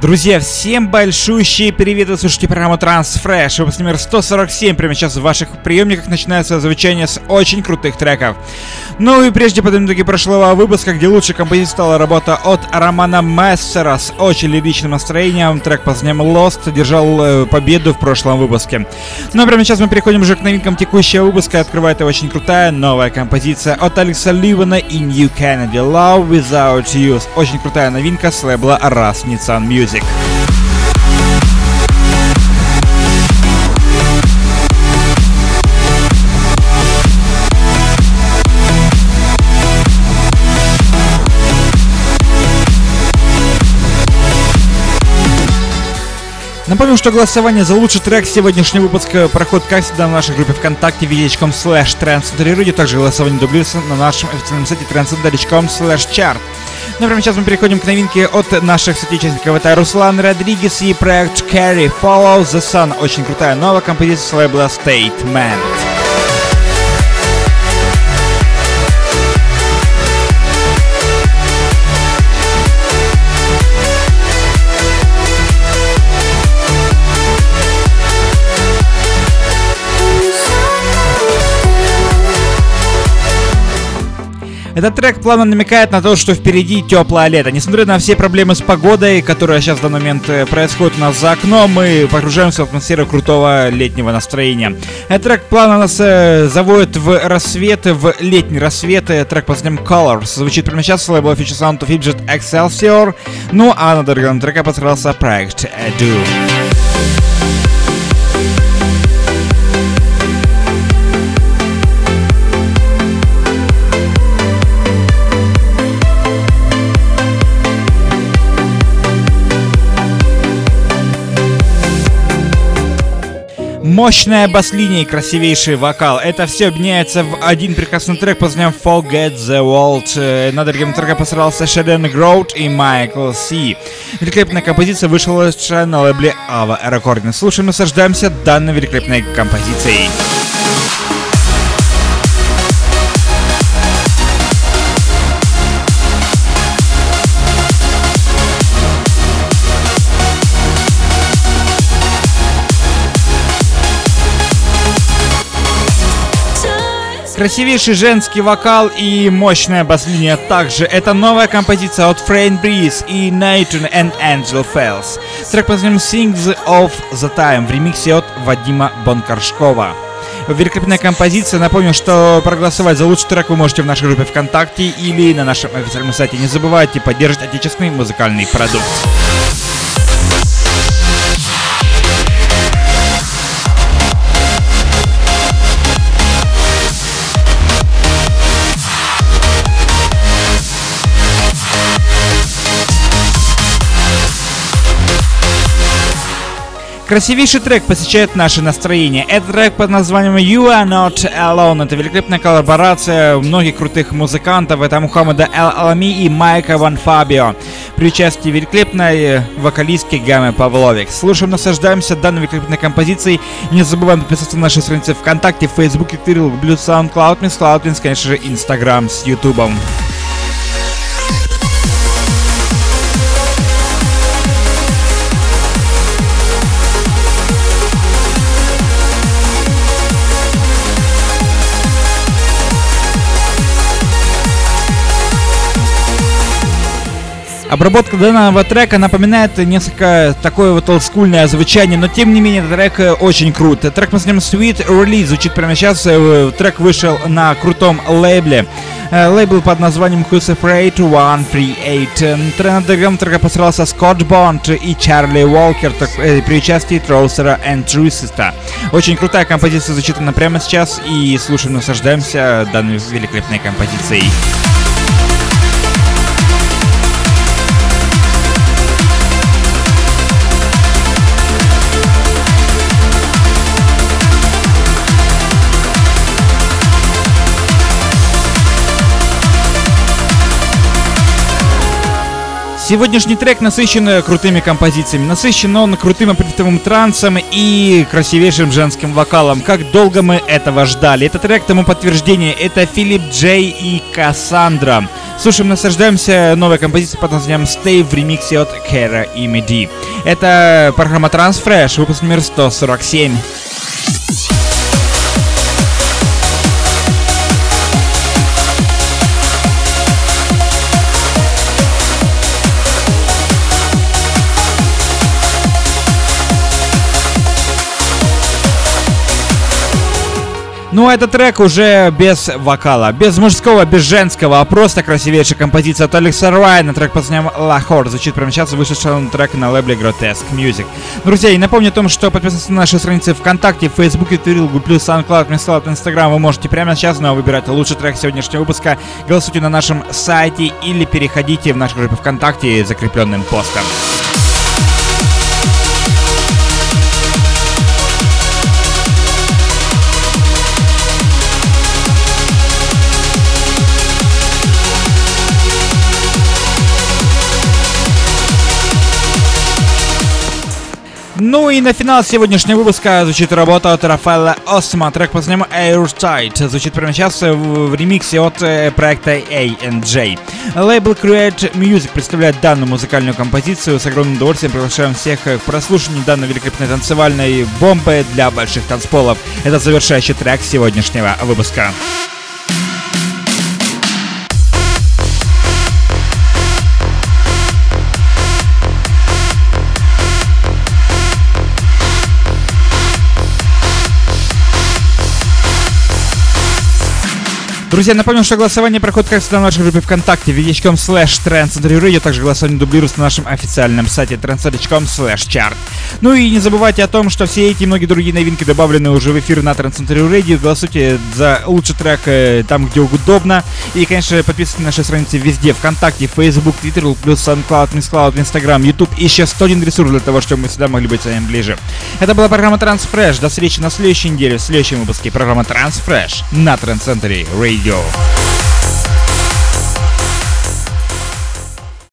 Друзья, всем большущие привет! Вы слушаете программу Transfresh, выпуск номер 147. Прямо сейчас в ваших приемниках начинается звучание с очень крутых треков. Ну и прежде подведем итоги прошлого выпуска, где лучшей композицией стала работа от Романа Мессера с очень лиричным настроением. Трек под названием Lost держал э, победу в прошлом выпуске. Ну а прямо сейчас мы переходим уже к новинкам текущего выпуска. Открывает очень крутая новая композиция от Алекса Ливана и New Kennedy Love Without You. Очень крутая новинка с лейбла Ras Nissan Music. Music. Напомню, что голосование за лучший трек сегодняшнего выпуска проходит, как всегда, в нашей группе ВКонтакте vk.com slash trendcenterradio. Также голосование дублируется на нашем официальном сайте trendcenterradio.com slash chart. Ну, прямо сейчас мы переходим к новинке от наших соотечественников. Это Руслан Родригес и проект Carry Follow the Sun. Очень крутая новая композиция с лейбла Statement. Этот трек плавно намекает на то, что впереди теплое лето. Несмотря на все проблемы с погодой, которые сейчас в данный момент э, происходят у нас за окном, мы погружаемся в атмосферу крутого летнего настроения. Этот трек плавно нас э, заводит в рассвет, в летний рассвет. Трек под названием Colors звучит прямо сейчас с лейбла Future Sound of Fidget Excelsior. Ну а на другом треке постарался проект Edu. Мощная бас-линия и красивейший вокал. Это все объединяется в один прекрасный трек под названием Forget the World. Э, над другим треком постарался Шеден Гроуд и Майкл Си. Великолепная композиция вышла на лейбле Ava Recording. Слушаем, наслаждаемся данной великолепной композицией. Красивейший женский вокал и мощная бас-линия также. Это новая композиция от Фрейн Breeze и Nathan and Angel Fells. Трек под названием Sings of the Time в ремиксе от Вадима Бонкаршкова. Великолепная композиция. Напомню, что проголосовать за лучший трек вы можете в нашей группе ВКонтакте или на нашем официальном сайте. Не забывайте поддерживать отечественный музыкальный продукт. Красивейший трек посещает наше настроение. Это трек под названием You Are Not Alone. Это великолепная коллаборация многих крутых музыкантов. Это Мухаммада Эл Алами и Майка Ван Фабио. При участии великолепной вокалистки Гаммы Павловик. Слушаем, наслаждаемся данной великолепной композицией. Не забываем подписаться на наши страницы ВКонтакте, Фейсбуке, Кирилл, Blue SoundCloud, Miss Cloud, конечно же, Инстаграм с Ютубом. Обработка данного трека напоминает несколько такое вот олдскульное звучание, но тем не менее трек э, очень крут. Трек мы с ним Sweet Release звучит прямо сейчас. Э, трек вышел на крутом лейбле. Э, лейбл под названием Who's Afraid 138. Тренадегом трека постарался Скотт Бонд и Чарли Уолкер при участии Троусера и Трусиста. Очень крутая композиция звучит она прямо сейчас и слушаем, наслаждаемся данной великолепной композицией. Сегодняшний трек насыщен крутыми композициями. Насыщен он крутым аппетитовым трансом и красивейшим женским вокалом. Как долго мы этого ждали. Этот трек тому подтверждение. Это Филипп Джей и Кассандра. Слушаем, наслаждаемся новой композицией под названием Stay в ремиксе от Кера и Меди. Это программа Transfresh, выпуск номер 147. Ну а этот трек уже без вокала, без мужского, без женского, а просто красивейшая композиция от Алекса Райна. Трек под названием Лахор звучит прямо сейчас, вышедший трек на лейбле Grotesque Music. Друзья, и напомню о том, что подписывайтесь на наши страницы ВКонтакте, Фейсбуке, Твиттере, Google+, SoundCloud, Mixcloud, Instagram. Вы можете прямо сейчас но выбирать лучший трек сегодняшнего выпуска. Голосуйте на нашем сайте или переходите в нашу группу ВКонтакте закрепленным постом. Ну и на финал сегодняшнего выпуска звучит работа от Рафаэла Осма. Трек под названием Airtight. Звучит прямо сейчас в, ремиксе от э, проекта A&J. Лейбл Create Music представляет данную музыкальную композицию. С огромным удовольствием приглашаем всех к прослушиванию данной великолепной танцевальной бомбы для больших танцполов. Это завершающий трек сегодняшнего выпуска. Друзья, напомню, что голосование проходит как всегда в нашей группе ВКонтакте vk.com slash Radio, также голосование дублируется на нашем официальном сайте trendcenter.com slash chart. Ну и не забывайте о том, что все эти и многие другие новинки добавлены уже в эфир на Trendcenter Radio. Голосуйте за лучший трек э, там, где удобно. И, конечно, подписывайтесь на наши страницы везде. ВКонтакте, Facebook, Twitter, плюс SoundCloud, MissCloud, Instagram, YouTube. И еще 101 ресурс для того, чтобы мы всегда могли быть с вами ближе. Это была программа Transfresh. До встречи на следующей неделе, в следующем выпуске программы Transfresh на Trendcenter Radio. Castillo.